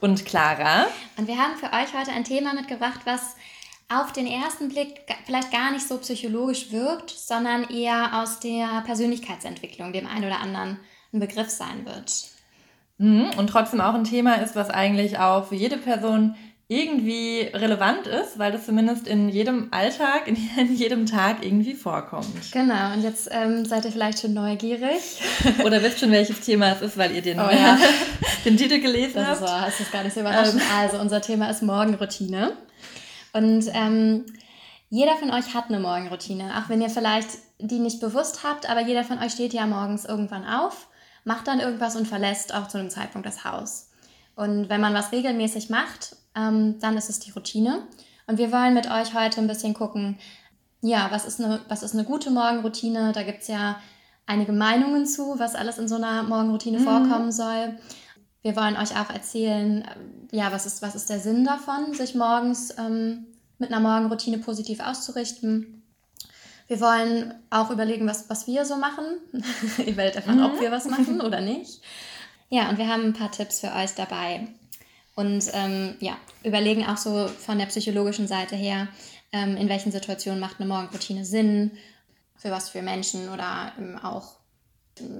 und Clara. Und wir haben für euch heute ein Thema mitgebracht, was auf den ersten Blick vielleicht gar nicht so psychologisch wirkt, sondern eher aus der Persönlichkeitsentwicklung dem einen oder anderen ein Begriff sein wird. Mhm, und trotzdem auch ein Thema ist, was eigentlich auch für jede Person irgendwie relevant ist, weil das zumindest in jedem Alltag, in jedem Tag irgendwie vorkommt. Genau, und jetzt ähm, seid ihr vielleicht schon neugierig. Oder wisst schon, welches Thema es ist, weil ihr den, oh, ja. den Titel gelesen das habt. Ist, so, das ist gar nicht so überraschend. Ähm. Also unser Thema ist Morgenroutine. Und ähm, jeder von euch hat eine Morgenroutine, auch wenn ihr vielleicht die nicht bewusst habt, aber jeder von euch steht ja morgens irgendwann auf, macht dann irgendwas und verlässt auch zu einem Zeitpunkt das Haus. Und wenn man was regelmäßig macht, ähm, dann ist es die Routine. Und wir wollen mit euch heute ein bisschen gucken, ja, was ist eine, was ist eine gute Morgenroutine? Da gibt es ja einige Meinungen zu, was alles in so einer Morgenroutine mhm. vorkommen soll. Wir wollen euch auch erzählen, ja, was ist, was ist der Sinn davon, sich morgens ähm, mit einer Morgenroutine positiv auszurichten. Wir wollen auch überlegen, was, was wir so machen. Ihr werdet erfahren, mhm. ob wir was machen oder nicht. Ja, und wir haben ein paar Tipps für euch dabei. Und ähm, ja, überlegen auch so von der psychologischen Seite her, ähm, in welchen Situationen macht eine Morgenroutine Sinn, für was für Menschen oder ähm, auch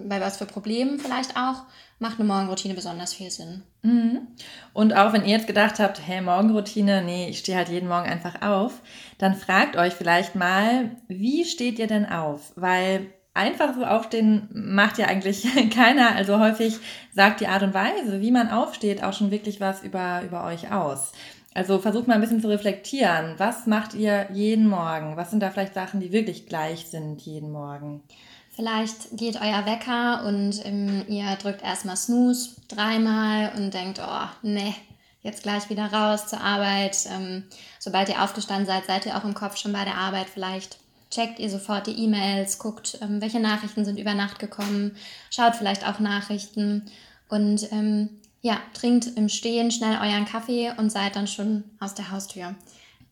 bei was für Problemen vielleicht auch, macht eine Morgenroutine besonders viel Sinn. Mhm. Und auch wenn ihr jetzt gedacht habt, hey, Morgenroutine, nee, ich stehe halt jeden Morgen einfach auf, dann fragt euch vielleicht mal, wie steht ihr denn auf? Weil einfach so aufstehen macht ja eigentlich keiner. Also häufig sagt die Art und Weise, wie man aufsteht, auch schon wirklich was über, über euch aus. Also versucht mal ein bisschen zu reflektieren. Was macht ihr jeden Morgen? Was sind da vielleicht Sachen, die wirklich gleich sind jeden Morgen? Vielleicht geht euer Wecker und ähm, ihr drückt erstmal Snooze dreimal und denkt, oh, nee, jetzt gleich wieder raus zur Arbeit. Ähm, sobald ihr aufgestanden seid, seid ihr auch im Kopf schon bei der Arbeit vielleicht checkt ihr sofort die E-Mails, guckt, ähm, welche Nachrichten sind über Nacht gekommen, schaut vielleicht auch Nachrichten und ähm, ja, trinkt im Stehen schnell euren Kaffee und seid dann schon aus der Haustür.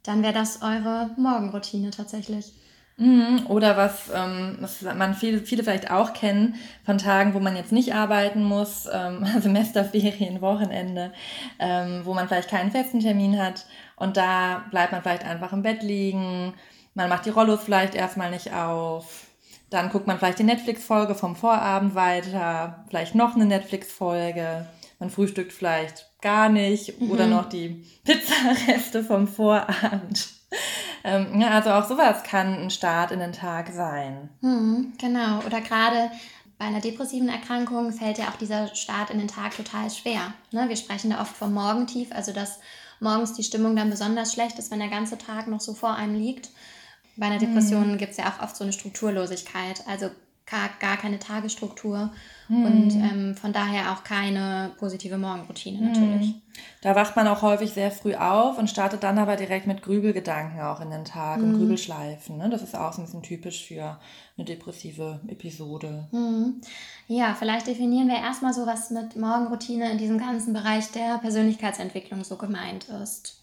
Dann wäre das eure Morgenroutine tatsächlich. Mhm, oder was, ähm, was man viele, viele vielleicht auch kennen von Tagen, wo man jetzt nicht arbeiten muss, ähm, Semesterferien, Wochenende, ähm, wo man vielleicht keinen festen Termin hat und da bleibt man vielleicht einfach im Bett liegen, man macht die Rollos vielleicht erstmal nicht auf. Dann guckt man vielleicht die Netflix-Folge vom Vorabend weiter. Vielleicht noch eine Netflix-Folge. Man frühstückt vielleicht gar nicht. Mhm. Oder noch die Pizzareste vom Vorabend. Ähm, also auch sowas kann ein Start in den Tag sein. Mhm, genau. Oder gerade bei einer depressiven Erkrankung fällt ja auch dieser Start in den Tag total schwer. Ne? Wir sprechen da oft vom Morgentief, also dass morgens die Stimmung dann besonders schlecht ist, wenn der ganze Tag noch so vor einem liegt. Bei einer Depression mhm. gibt es ja auch oft so eine Strukturlosigkeit, also gar, gar keine Tagesstruktur mhm. und ähm, von daher auch keine positive Morgenroutine natürlich. Mhm. Da wacht man auch häufig sehr früh auf und startet dann aber direkt mit Grübelgedanken auch in den Tag und mhm. Grübelschleifen. Ne? Das ist auch so ein bisschen typisch für eine depressive Episode. Mhm. Ja, vielleicht definieren wir erstmal so, was mit Morgenroutine in diesem ganzen Bereich der Persönlichkeitsentwicklung so gemeint ist.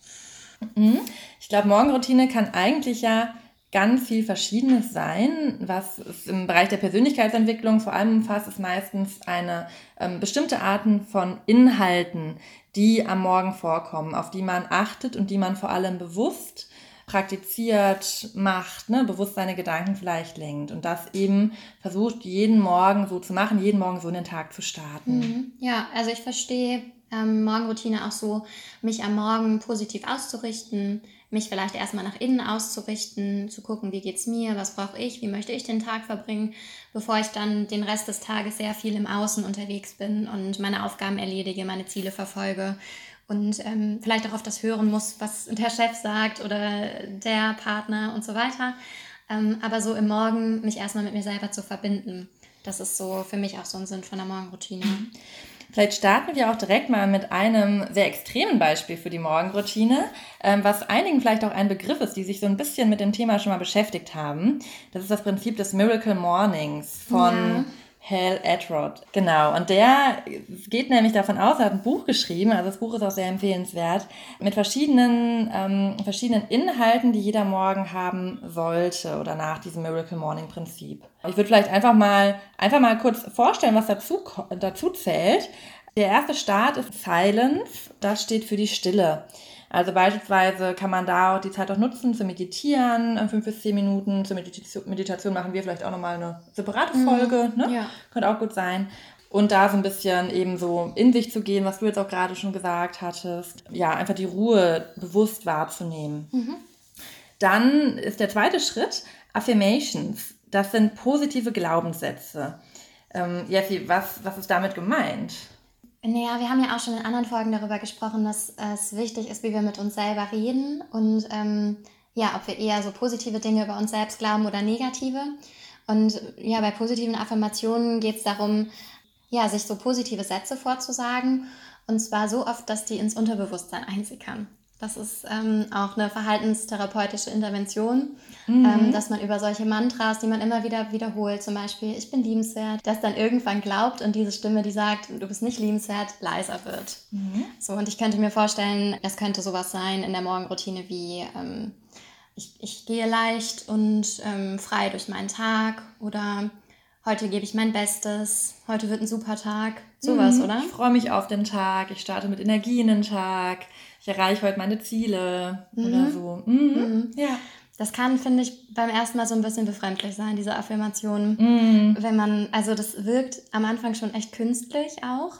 Mhm. Ich glaube, Morgenroutine kann eigentlich ja ganz viel Verschiedenes sein. Was es im Bereich der Persönlichkeitsentwicklung vor allem umfasst, ist meistens eine ähm, bestimmte Arten von Inhalten, die am Morgen vorkommen, auf die man achtet und die man vor allem bewusst praktiziert, macht, ne, bewusst seine Gedanken vielleicht lenkt und das eben versucht, jeden Morgen so zu machen, jeden Morgen so in den Tag zu starten. Mhm. Ja, also ich verstehe ähm, Morgenroutine auch so, mich am Morgen positiv auszurichten, mich vielleicht erstmal nach innen auszurichten, zu gucken, wie geht's mir, was brauche ich, wie möchte ich den Tag verbringen, bevor ich dann den Rest des Tages sehr viel im Außen unterwegs bin und meine Aufgaben erledige, meine Ziele verfolge und ähm, vielleicht auch auf das hören muss, was der Chef sagt oder der Partner und so weiter. Ähm, aber so im Morgen mich erstmal mit mir selber zu verbinden, das ist so für mich auch so ein Sinn von der Morgenroutine. Vielleicht starten wir auch direkt mal mit einem sehr extremen Beispiel für die Morgenroutine, ähm, was einigen vielleicht auch ein Begriff ist, die sich so ein bisschen mit dem Thema schon mal beschäftigt haben. Das ist das Prinzip des Miracle Mornings von ja. Hal Edrod. Genau, und der geht nämlich davon aus, er hat ein Buch geschrieben, also das Buch ist auch sehr empfehlenswert, mit verschiedenen, ähm, verschiedenen Inhalten, die jeder Morgen haben sollte oder nach diesem Miracle Morning Prinzip. Ich würde vielleicht einfach mal, einfach mal kurz vorstellen, was dazu, dazu zählt. Der erste Start ist Silence, das steht für die Stille. Also beispielsweise kann man da auch die Zeit auch nutzen zu meditieren, äh, fünf bis zehn Minuten. Zur Meditation, Meditation machen wir vielleicht auch nochmal eine separate mhm. Folge. Mhm, ne? ja. Könnte auch gut sein. Und da so ein bisschen eben so in sich zu gehen, was du jetzt auch gerade schon gesagt hattest. Ja, einfach die Ruhe bewusst wahrzunehmen. Mhm. Dann ist der zweite Schritt Affirmations. Das sind positive Glaubenssätze. Ähm, Jessie, was, was ist damit gemeint? Naja, wir haben ja auch schon in anderen Folgen darüber gesprochen, dass es wichtig ist, wie wir mit uns selber reden und ähm, ja, ob wir eher so positive Dinge über uns selbst glauben oder negative. Und ja, bei positiven Affirmationen geht es darum, ja, sich so positive Sätze vorzusagen und zwar so oft, dass die ins Unterbewusstsein einsickern. Das ist ähm, auch eine verhaltenstherapeutische Intervention, mhm. ähm, dass man über solche Mantras, die man immer wieder wiederholt, zum Beispiel, ich bin liebenswert, das dann irgendwann glaubt und diese Stimme, die sagt, du bist nicht liebenswert, leiser wird. Mhm. So, und ich könnte mir vorstellen, es könnte sowas sein in der Morgenroutine wie, ähm, ich, ich gehe leicht und ähm, frei durch meinen Tag oder heute gebe ich mein Bestes, heute wird ein super Tag. Sowas, mhm. oder? Ich freue mich auf den Tag, ich starte mit Energie in den Tag ich erreiche heute meine Ziele mhm. oder so. Mhm. Mhm. Ja. Das kann, finde ich, beim ersten Mal so ein bisschen befremdlich sein, diese Affirmation. Mhm. Wenn man, also das wirkt am Anfang schon echt künstlich auch.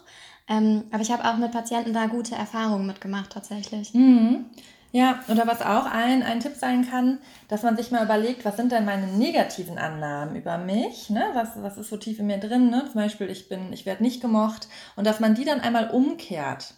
Ähm, aber ich habe auch mit Patienten da gute Erfahrungen mitgemacht, tatsächlich. Mhm. Ja, oder was auch ein, ein Tipp sein kann, dass man sich mal überlegt, was sind denn meine negativen Annahmen über mich? Ne? Was, was ist so tief in mir drin? Ne? Zum Beispiel, ich bin, ich werde nicht gemocht. Und dass man die dann einmal umkehrt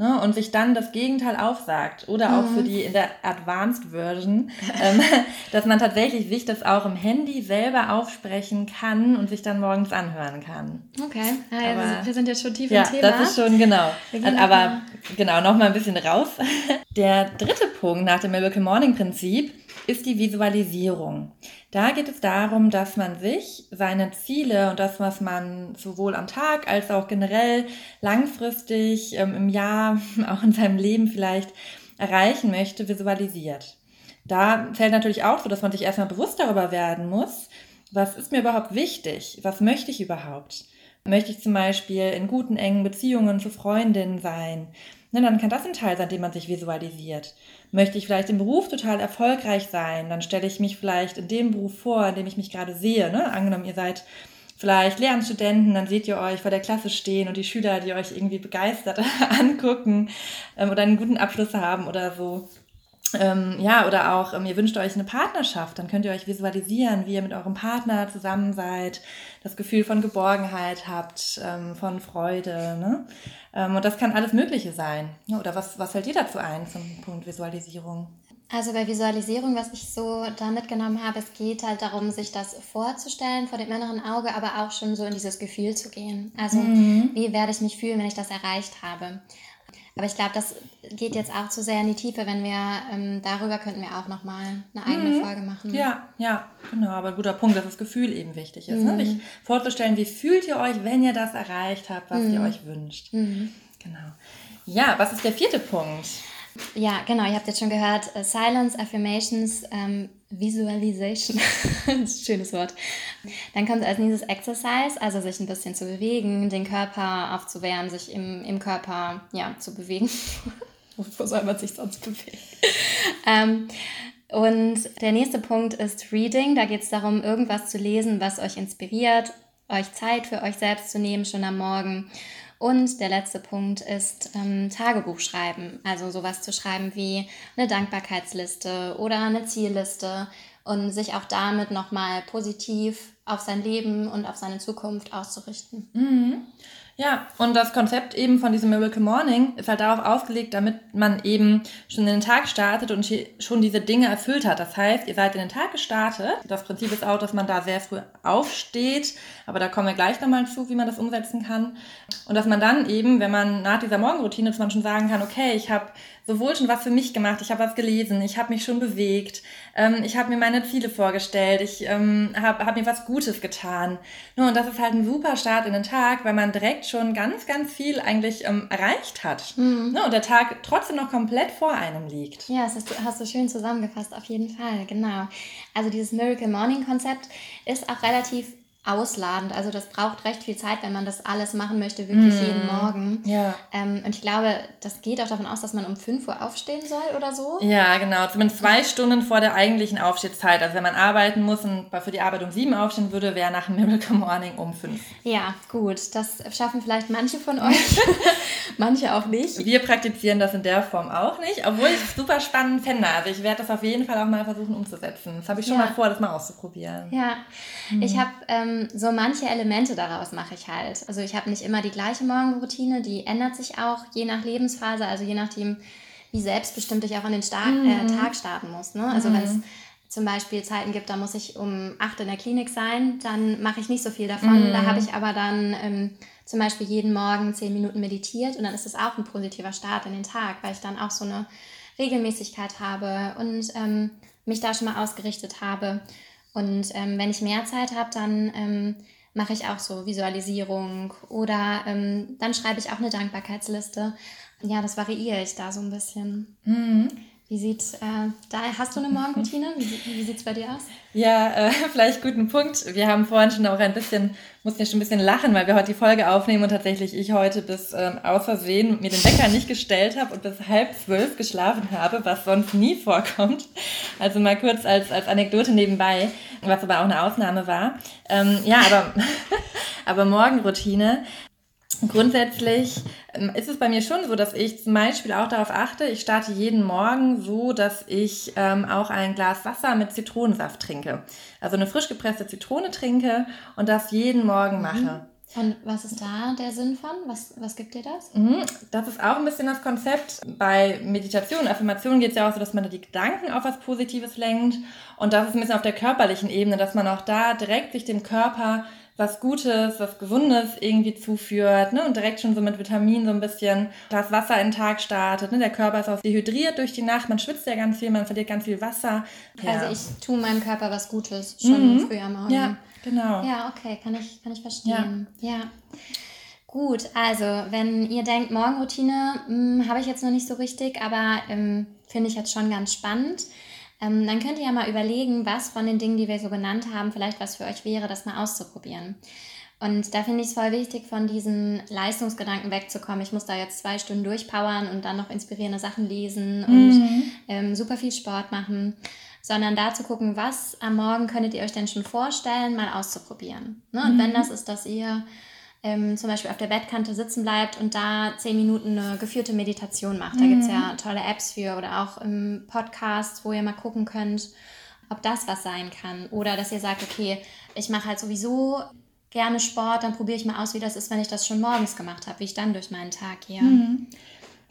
ne, und sich dann das Gegenteil aufsagt oder auch für mhm. die in der Advanced Version, ähm, dass man tatsächlich sich das auch im Handy selber aufsprechen kann und sich dann morgens anhören kann. Okay, also aber, wir sind jetzt schon tief ja, im Thema. Ja, das ist schon genau. Aber genau, noch mal ein bisschen raus. Der dritte Punkt nach dem Miracle Morning Prinzip ist die Visualisierung. Da geht es darum, dass man sich seine Ziele und das, was man sowohl am Tag als auch generell langfristig ähm, im Jahr, auch in seinem Leben vielleicht erreichen möchte, visualisiert. Da fällt natürlich auch so, dass man sich erstmal bewusst darüber werden muss, was ist mir überhaupt wichtig? Was möchte ich überhaupt? Möchte ich zum Beispiel in guten, engen Beziehungen zu Freundinnen sein? Ne, dann kann das ein Teil sein, den man sich visualisiert. Möchte ich vielleicht im Beruf total erfolgreich sein, dann stelle ich mich vielleicht in dem Beruf vor, in dem ich mich gerade sehe. Ne? Angenommen, ihr seid vielleicht Lehramtsstudenten, dann seht ihr euch vor der Klasse stehen und die Schüler, die euch irgendwie begeistert angucken ähm, oder einen guten Abschluss haben oder so. Ähm, ja, oder auch, ähm, ihr wünscht euch eine Partnerschaft, dann könnt ihr euch visualisieren, wie ihr mit eurem Partner zusammen seid, das Gefühl von Geborgenheit habt, ähm, von Freude. Ne? Ähm, und das kann alles Mögliche sein. Oder was, was fällt dir dazu ein zum Punkt Visualisierung? Also bei Visualisierung, was ich so da mitgenommen habe, es geht halt darum, sich das vorzustellen vor dem inneren Auge, aber auch schon so in dieses Gefühl zu gehen. Also mhm. wie werde ich mich fühlen, wenn ich das erreicht habe? Aber ich glaube, das geht jetzt auch zu sehr in die Tiefe, wenn wir ähm, darüber könnten wir auch nochmal eine eigene mhm. Folge machen. Ja, ja, genau. Aber ein guter Punkt, dass das Gefühl eben wichtig ist. Ne? Mhm. Ne? Sich vorzustellen, wie fühlt ihr euch, wenn ihr das erreicht habt, was mhm. ihr euch wünscht. Mhm. Genau. Ja, was ist der vierte Punkt? Ja, genau, ihr habt jetzt schon gehört, uh, Silence, Affirmations, ähm, Visualization, schönes Wort. Dann kommt als nächstes Exercise, also sich ein bisschen zu bewegen, den Körper aufzuwärmen, sich im, im Körper ja, zu bewegen. Wo soll man sich sonst bewegen? ähm, und der nächste Punkt ist Reading. Da geht es darum, irgendwas zu lesen, was euch inspiriert, euch Zeit für euch selbst zu nehmen, schon am Morgen. Und der letzte Punkt ist ähm, Tagebuch schreiben. Also sowas zu schreiben wie eine Dankbarkeitsliste oder eine Zielliste und sich auch damit nochmal positiv auf sein Leben und auf seine Zukunft auszurichten. Mhm. Ja, und das Konzept eben von diesem Miracle Morning ist halt darauf ausgelegt, damit man eben schon in den Tag startet und schon diese Dinge erfüllt hat. Das heißt, ihr seid in den Tag gestartet. Das Prinzip ist auch, dass man da sehr früh aufsteht, aber da kommen wir gleich nochmal zu, wie man das umsetzen kann. Und dass man dann eben, wenn man nach dieser Morgenroutine, dass man schon sagen kann, okay, ich habe sowohl schon was für mich gemacht, ich habe was gelesen, ich habe mich schon bewegt, ähm, ich habe mir meine Ziele vorgestellt, ich ähm, habe hab mir was Gutes getan. No, und das ist halt ein super Start in den Tag, weil man direkt schon ganz, ganz viel eigentlich ähm, erreicht hat. Mhm. No, und der Tag trotzdem noch komplett vor einem liegt. Ja, das hast du, hast du schön zusammengefasst, auf jeden Fall, genau. Also dieses Miracle Morning Konzept ist auch relativ ausladend. Also das braucht recht viel Zeit, wenn man das alles machen möchte, wirklich mm. jeden Morgen. Ja. Ähm, und ich glaube, das geht auch davon aus, dass man um 5 Uhr aufstehen soll oder so. Ja, genau. Zumindest zwei Stunden vor der eigentlichen Aufstehzeit. Also wenn man arbeiten muss und für die Arbeit um 7 aufstehen würde, wäre nach Miracle Morning um 5. Ja, gut. Das schaffen vielleicht manche von euch, manche auch nicht. Wir praktizieren das in der Form auch nicht, obwohl ich es super spannend fände. Also ich werde das auf jeden Fall auch mal versuchen umzusetzen. Das habe ich schon ja. mal vor, das mal auszuprobieren. Ja, mhm. ich habe... Ähm, ähm, so manche Elemente daraus mache ich halt. Also ich habe nicht immer die gleiche Morgenroutine, die ändert sich auch je nach Lebensphase, also je nachdem, wie selbstbestimmt ich auch an den Star äh, mhm. äh, Tag starten muss. Ne? Also mhm. wenn es zum Beispiel Zeiten gibt, da muss ich um acht in der Klinik sein, dann mache ich nicht so viel davon. Mhm. Da habe ich aber dann ähm, zum Beispiel jeden Morgen zehn Minuten meditiert und dann ist es auch ein positiver Start in den Tag, weil ich dann auch so eine Regelmäßigkeit habe und ähm, mich da schon mal ausgerichtet habe. Und ähm, wenn ich mehr Zeit habe, dann ähm, mache ich auch so Visualisierung oder ähm, dann schreibe ich auch eine Dankbarkeitsliste. Ja, das variiere ich da so ein bisschen. Mhm. Wie sieht äh, da, hast du eine Morgenroutine? Wie, wie sieht es bei dir aus? Ja, äh, vielleicht guten Punkt. Wir haben vorhin schon auch ein bisschen, mussten ja schon ein bisschen lachen, weil wir heute die Folge aufnehmen und tatsächlich ich heute bis ähm, aus Versehen mir den Wecker nicht gestellt habe und bis halb zwölf geschlafen habe, was sonst nie vorkommt. Also mal kurz als, als Anekdote nebenbei, was aber auch eine Ausnahme war. Ähm, ja, aber, aber Morgenroutine. Grundsätzlich ähm, ist es bei mir schon so, dass ich zum Beispiel auch darauf achte, ich starte jeden Morgen so, dass ich ähm, auch ein Glas Wasser mit Zitronensaft trinke. Also eine frisch gepresste Zitrone trinke und das jeden Morgen mhm. mache. Und was ist da der Sinn von? Was, was gibt dir das? Mhm, das ist auch ein bisschen das Konzept. Bei Meditation, Affirmation geht es ja auch so, dass man die Gedanken auf was Positives lenkt. Und das ist ein bisschen auf der körperlichen Ebene, dass man auch da direkt sich dem Körper was Gutes, was Gesundes irgendwie zuführt ne? und direkt schon so mit Vitaminen so ein bisschen das Wasser in den Tag startet. Ne? Der Körper ist auch dehydriert durch die Nacht, man schwitzt ja ganz viel, man verliert ganz viel Wasser. Ja. Also ich tue meinem Körper was Gutes schon mhm. früh am Morgen. Ja, genau. Ja, okay, kann ich, kann ich verstehen. Ja. ja. Gut, also wenn ihr denkt, Morgenroutine hm, habe ich jetzt noch nicht so richtig, aber ähm, finde ich jetzt schon ganz spannend. Ähm, dann könnt ihr ja mal überlegen, was von den Dingen, die wir so genannt haben, vielleicht was für euch wäre, das mal auszuprobieren. Und da finde ich es voll wichtig, von diesen Leistungsgedanken wegzukommen. Ich muss da jetzt zwei Stunden durchpowern und dann noch inspirierende Sachen lesen und mhm. ähm, super viel Sport machen, sondern da zu gucken, was am Morgen könntet ihr euch denn schon vorstellen, mal auszuprobieren. Ne? Und mhm. wenn das ist, dass ihr ähm, zum Beispiel auf der Bettkante sitzen bleibt und da zehn Minuten eine geführte Meditation macht. Da mhm. gibt es ja tolle Apps für oder auch im Podcast, wo ihr mal gucken könnt, ob das was sein kann. Oder dass ihr sagt, okay, ich mache halt sowieso gerne Sport, dann probiere ich mal aus, wie das ist, wenn ich das schon morgens gemacht habe, wie ich dann durch meinen Tag gehe. Mhm.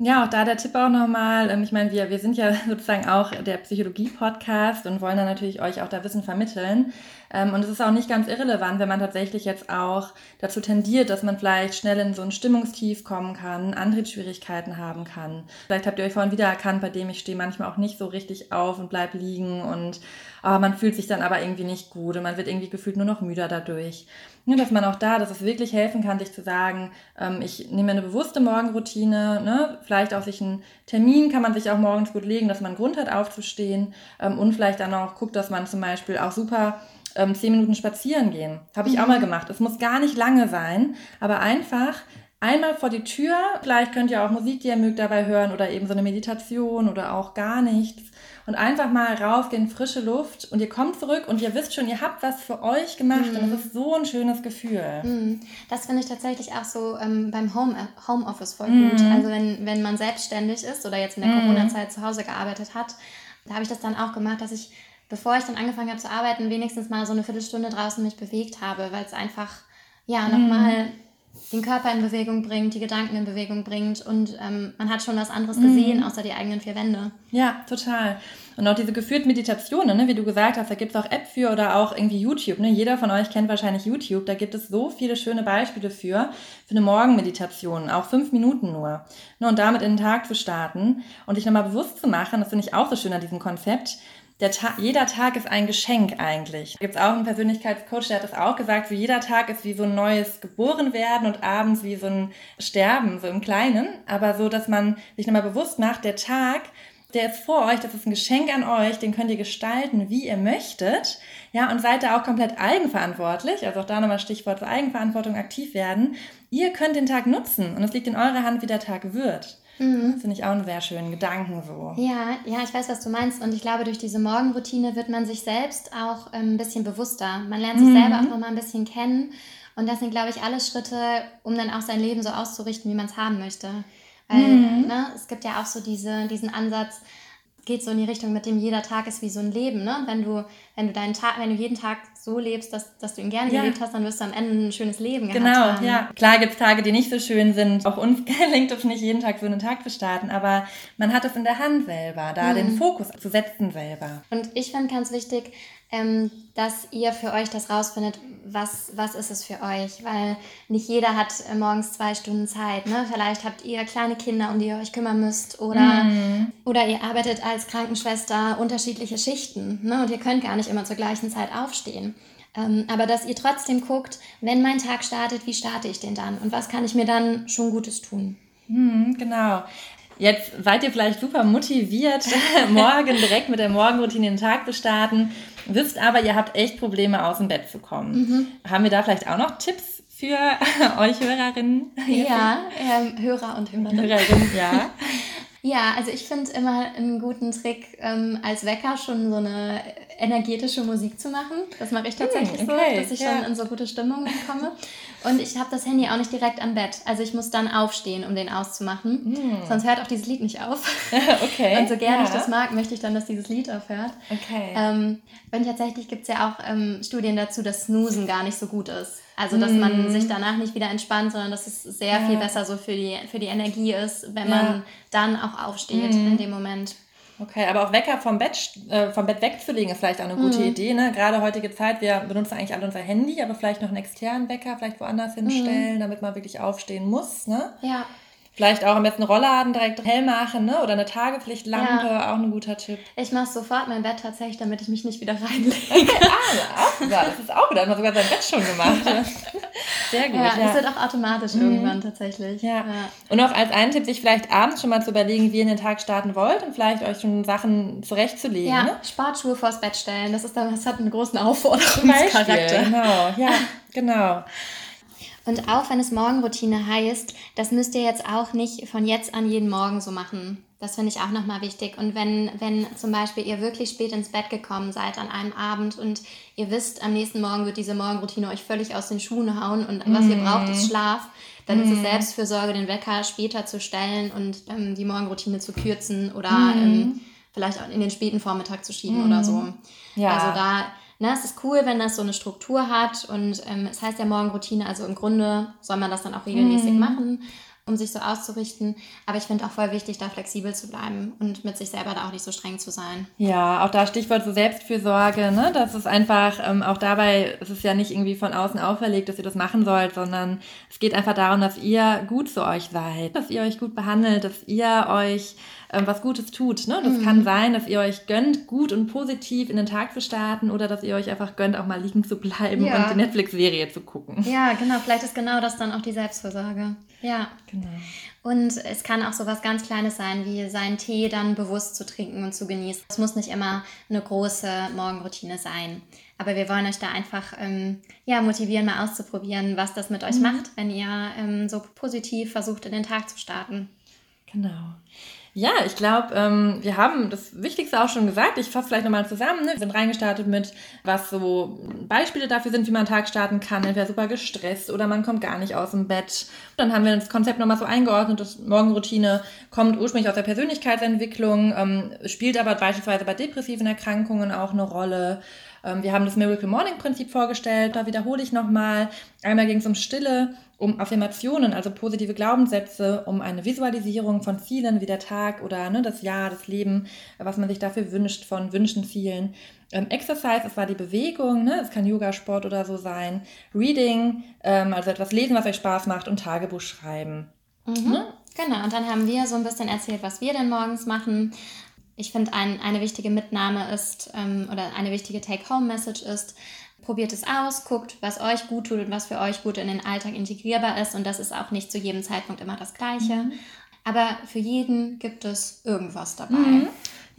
Ja, auch da der Tipp auch nochmal. Ähm, ich meine, wir, wir sind ja sozusagen auch der Psychologie-Podcast und wollen dann natürlich euch auch da Wissen vermitteln. Ähm, und es ist auch nicht ganz irrelevant, wenn man tatsächlich jetzt auch dazu tendiert, dass man vielleicht schnell in so ein Stimmungstief kommen kann, Antriebsschwierigkeiten haben kann. Vielleicht habt ihr euch vorhin wieder erkannt, bei dem ich stehe manchmal auch nicht so richtig auf und bleib liegen und oh, man fühlt sich dann aber irgendwie nicht gut und man wird irgendwie gefühlt nur noch müder dadurch. Ja, dass man auch da, dass es wirklich helfen kann, sich zu sagen, ähm, ich nehme eine bewusste Morgenroutine, ne? vielleicht auch sich einen Termin kann man sich auch morgens gut legen, dass man Grund hat aufzustehen ähm, und vielleicht dann auch guckt, dass man zum Beispiel auch super ähm, zehn Minuten spazieren gehen. Habe ich mhm. auch mal gemacht. Es muss gar nicht lange sein, aber einfach einmal vor die Tür. Vielleicht könnt ihr auch Musik, die ihr mögt, dabei hören oder eben so eine Meditation oder auch gar nichts und einfach mal rausgehen, frische Luft und ihr kommt zurück und ihr wisst schon, ihr habt was für euch gemacht mhm. und das ist so ein schönes Gefühl. Mhm. Das finde ich tatsächlich auch so ähm, beim Home, äh, Homeoffice voll mhm. gut. Also wenn, wenn man selbstständig ist oder jetzt in der mhm. Corona-Zeit zu Hause gearbeitet hat, da habe ich das dann auch gemacht, dass ich, bevor ich dann angefangen habe zu arbeiten, wenigstens mal so eine Viertelstunde draußen mich bewegt habe, weil es einfach, ja, nochmal den Körper in Bewegung bringt, die Gedanken in Bewegung bringt und ähm, man hat schon was anderes gesehen, mhm. außer die eigenen vier Wände. Ja, total. Und auch diese geführten Meditationen, ne, wie du gesagt hast, da gibt es auch App für oder auch irgendwie YouTube. Ne? Jeder von euch kennt wahrscheinlich YouTube. Da gibt es so viele schöne Beispiele für, für eine Morgenmeditation, auch fünf Minuten nur. Ne? Und damit in den Tag zu starten und dich nochmal bewusst zu machen, das finde ich auch so schön an diesem Konzept, Ta jeder Tag ist ein Geschenk eigentlich. Gibt es auch einen Persönlichkeitscoach, der hat das auch gesagt, so jeder Tag ist wie so ein neues Geborenwerden und abends wie so ein Sterben, so im Kleinen. Aber so, dass man sich nochmal bewusst macht, der Tag, der ist vor euch, das ist ein Geschenk an euch, den könnt ihr gestalten, wie ihr möchtet. Ja, und seid da auch komplett eigenverantwortlich. Also auch da nochmal Stichwort Eigenverantwortung aktiv werden. Ihr könnt den Tag nutzen und es liegt in eurer Hand, wie der Tag wird. Mhm. Finde ich auch einen sehr schönen Gedanken so. Ja, ja, ich weiß, was du meinst. Und ich glaube, durch diese Morgenroutine wird man sich selbst auch ähm, ein bisschen bewusster. Man lernt sich mhm. selber auch nochmal ein bisschen kennen. Und das sind, glaube ich, alle Schritte, um dann auch sein Leben so auszurichten, wie man es haben möchte. Weil mhm. ne, es gibt ja auch so diese, diesen Ansatz, geht so in die Richtung, mit dem jeder Tag ist wie so ein Leben. Ne? wenn du, wenn du deinen Tag, wenn du jeden Tag so lebst, dass, dass du ihn gerne ja. gelebt hast, dann wirst du am Ende ein schönes Leben genau, haben. Genau, ja. Klar gibt es Tage, die nicht so schön sind. Auch uns gelingt es nicht, jeden Tag so einen Tag zu starten, aber man hat es in der Hand selber, da mhm. den Fokus zu setzen selber. Und ich finde ganz wichtig, ähm, dass ihr für euch das rausfindet, was, was ist es für euch, weil nicht jeder hat äh, morgens zwei Stunden Zeit. Ne? Vielleicht habt ihr kleine Kinder, um die ihr euch kümmern müsst oder, mhm. oder ihr arbeitet als Krankenschwester unterschiedliche Schichten ne? und ihr könnt gar nicht immer zur gleichen Zeit aufstehen. Ähm, aber dass ihr trotzdem guckt, wenn mein Tag startet, wie starte ich den dann und was kann ich mir dann schon Gutes tun? Mhm, genau. Jetzt seid ihr vielleicht super motiviert, morgen direkt mit der Morgenroutine den Tag zu starten, wisst aber, ihr habt echt Probleme, aus dem Bett zu kommen. Mhm. Haben wir da vielleicht auch noch Tipps für euch Hörerinnen? Ja, ähm, Hörer und Hörerinnen. Hörerinnen, ja. Ja, also ich finde immer einen guten Trick, ähm, als Wecker schon so eine energetische Musik zu machen. Das mache ich hm, tatsächlich hm, okay, so, dass ich ja. schon in so gute Stimmung komme. Und ich habe das Handy auch nicht direkt am Bett. Also ich muss dann aufstehen, um den auszumachen. Hm. Sonst hört auch dieses Lied nicht auf. okay. Und so gerne ja. ich das mag, möchte ich dann, dass dieses Lied aufhört. Okay. Ähm, und tatsächlich gibt es ja auch ähm, Studien dazu, dass Snoosen gar nicht so gut ist. Also, dass mm. man sich danach nicht wieder entspannt, sondern dass es sehr ja. viel besser so für die, für die Energie ist, wenn ja. man dann auch aufsteht mm. in dem Moment. Okay, aber auch Wecker vom Bett, äh, vom Bett wegzulegen ist vielleicht auch eine gute mm. Idee. Ne? Gerade heutige Zeit, wir benutzen eigentlich alle unser Handy, aber vielleicht noch einen externen Wecker, vielleicht woanders hinstellen, damit man wirklich aufstehen muss. Ne? Ja. Vielleicht auch am besten Rollladen direkt hell machen, ne? Oder eine Tagepflichtlampe, ja. auch ein guter Tipp. Ich mache sofort mein Bett tatsächlich, damit ich mich nicht wieder reinlege. ah, ja, das ist auch gut. Da hat man sogar sein Bett schon gemacht. Sehr gut. Ja, ja. das wird auch automatisch mhm. irgendwann tatsächlich. Ja. ja. Und auch als einen Tipp, sich vielleicht abends schon mal zu überlegen, wie ihr in den Tag starten wollt und vielleicht euch schon Sachen zurechtzulegen. Ja, ne? Sportschuhe vors Bett stellen. Das, ist dann, das hat einen großen Aufforderungscharakter. Genau, ja, genau. Und auch wenn es Morgenroutine heißt, das müsst ihr jetzt auch nicht von jetzt an jeden Morgen so machen. Das finde ich auch nochmal wichtig. Und wenn, wenn zum Beispiel ihr wirklich spät ins Bett gekommen seid an einem Abend und ihr wisst, am nächsten Morgen wird diese Morgenroutine euch völlig aus den Schuhen hauen und was ihr braucht, ist mhm. Schlaf, dann mm. ist es mhm. Selbstfürsorge, den Wecker später zu stellen und ähm, die Morgenroutine zu kürzen oder mm. ähm, vielleicht auch in den späten Vormittag zu schieben oder so. Ja. Also da Ne, es ist cool, wenn das so eine Struktur hat und ähm, es heißt ja Morgenroutine, also im Grunde soll man das dann auch regelmäßig mhm. machen, um sich so auszurichten. Aber ich finde auch voll wichtig, da flexibel zu bleiben und mit sich selber da auch nicht so streng zu sein. Ja, auch da Stichwort so Selbstfürsorge, ne? Das ist einfach, ähm, auch dabei es ist ja nicht irgendwie von außen auferlegt, dass ihr das machen sollt, sondern es geht einfach darum, dass ihr gut zu euch seid, dass ihr euch gut behandelt, dass ihr euch ähm, was Gutes tut. Ne? Das mhm. kann sein, dass ihr euch gönnt, gut und positiv in den Tag zu starten oder dass ihr euch einfach gönnt, auch mal liegen zu bleiben ja. und die Netflix-Serie zu gucken. Ja, genau. Vielleicht ist genau das dann auch die Selbstversorge. Ja. Genau. Und es kann auch so was ganz Kleines sein, wie seinen Tee dann bewusst zu trinken und zu genießen. Es muss nicht immer eine große Morgenroutine sein. Aber wir wollen euch da einfach ähm, ja, motivieren, mal auszuprobieren, was das mit euch mhm. macht, wenn ihr ähm, so positiv versucht, in den Tag zu starten. Genau. Ja, ich glaube, ähm, wir haben das Wichtigste auch schon gesagt. Ich fasse vielleicht nochmal zusammen. Ne? Wir sind reingestartet mit, was so Beispiele dafür sind, wie man einen Tag starten kann. Entweder super gestresst oder man kommt gar nicht aus dem Bett. Dann haben wir das Konzept nochmal so eingeordnet. Das Morgenroutine kommt ursprünglich aus der Persönlichkeitsentwicklung, ähm, spielt aber beispielsweise bei depressiven Erkrankungen auch eine Rolle. Ähm, wir haben das Miracle Morning Prinzip vorgestellt, da wiederhole ich nochmal. Einmal ging es um Stille, um Affirmationen, also positive Glaubenssätze, um eine Visualisierung von Zielen wie der Tag oder ne, das Jahr, das Leben, was man sich dafür wünscht, von Wünschen, Zielen. Ähm, Exercise, es war die Bewegung, ne? es kann Yoga, Sport oder so sein. Reading, ähm, also etwas lesen, was euch Spaß macht und Tagebuch schreiben. Mhm. Ne? Genau, und dann haben wir so ein bisschen erzählt, was wir denn morgens machen. Ich finde, ein, eine wichtige Mitnahme ist ähm, oder eine wichtige Take-Home-Message ist, probiert es aus, guckt, was euch gut tut und was für euch gut in den Alltag integrierbar ist. Und das ist auch nicht zu jedem Zeitpunkt immer das Gleiche. Mhm. Aber für jeden gibt es irgendwas dabei. Mhm.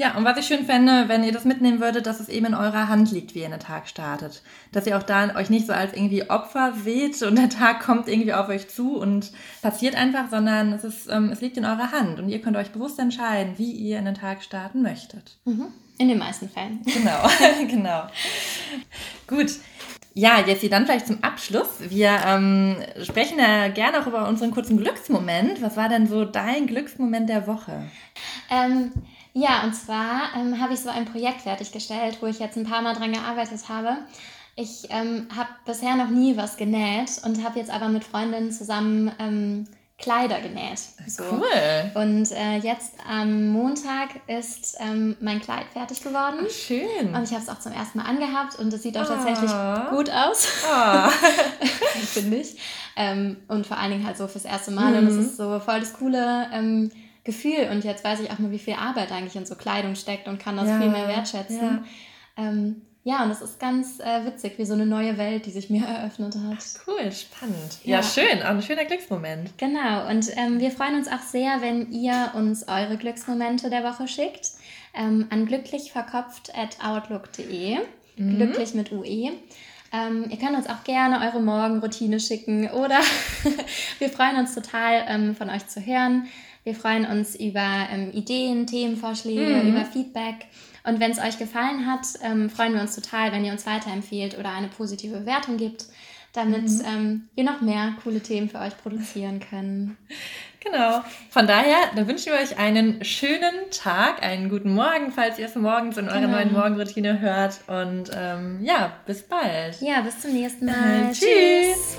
Ja, und was ich schön fände, wenn ihr das mitnehmen würdet, dass es eben in eurer Hand liegt, wie ihr den Tag startet. Dass ihr auch da euch nicht so als irgendwie Opfer seht und der Tag kommt irgendwie auf euch zu und passiert einfach, sondern es, ist, ähm, es liegt in eurer Hand und ihr könnt euch bewusst entscheiden, wie ihr in den Tag starten möchtet. Mhm. In den meisten Fällen. Genau, genau. Gut. Ja, Jessie, dann vielleicht zum Abschluss. Wir ähm, sprechen ja gerne auch über unseren kurzen Glücksmoment. Was war denn so dein Glücksmoment der Woche? Ähm, ja, und zwar ähm, habe ich so ein Projekt fertiggestellt, wo ich jetzt ein paar Mal dran gearbeitet habe. Ich ähm, habe bisher noch nie was genäht und habe jetzt aber mit Freundinnen zusammen ähm, Kleider genäht. So. Cool. Und äh, jetzt am Montag ist ähm, mein Kleid fertig geworden. Ach, schön. Und ich habe es auch zum ersten Mal angehabt und es sieht auch oh. tatsächlich gut aus. Oh. Finde ich. Ähm, und vor allen Dingen halt so fürs erste Mal. Mhm. Und es ist so voll das coole ähm, Gefühl. Und jetzt weiß ich auch mal, wie viel Arbeit eigentlich in so Kleidung steckt und kann das ja, viel mehr wertschätzen. Ja, ähm, ja und es ist ganz äh, witzig, wie so eine neue Welt, die sich mir eröffnet hat. Ach, cool, spannend. Ja, ja, schön, auch ein schöner Glücksmoment. Genau, und ähm, wir freuen uns auch sehr, wenn ihr uns eure Glücksmomente der Woche schickt ähm, an glücklichverkopft.outlook.de. Mhm. Glücklich mit UE. Ähm, ihr könnt uns auch gerne eure Morgenroutine schicken oder wir freuen uns total, ähm, von euch zu hören. Wir freuen uns über ähm, Ideen, Themenvorschläge, mhm. über Feedback. Und wenn es euch gefallen hat, ähm, freuen wir uns total, wenn ihr uns weiterempfehlt oder eine positive Bewertung gibt, damit mhm. ähm, wir noch mehr coole Themen für euch produzieren können. Genau. Von daher, dann wünschen wir euch einen schönen Tag, einen guten Morgen, falls ihr es morgens in eurer genau. neuen Morgenroutine hört. Und ähm, ja, bis bald. Ja, bis zum nächsten Mal. Tschüss.